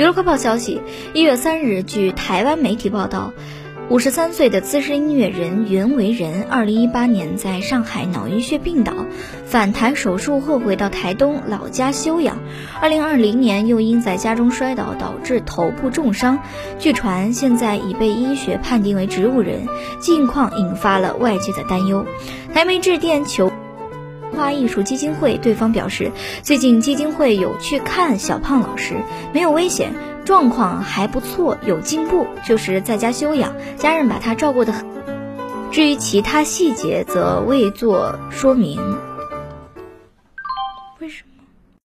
娱乐快报消息：一月三日，据台湾媒体报道，五十三岁的资深音乐人袁惟仁，二零一八年在上海脑溢血病倒，返台手术后回到台东老家休养。二零二零年又因在家中摔倒导致头部重伤，据传现在已被医学判定为植物人，近况引发了外界的担忧。台媒致电求。花艺术基金会对方表示最近基金会有去看小胖老师没有危险状况还不错有进步就是在家休养家人把他照顾得很。至于其他细节则未做说明。为什么？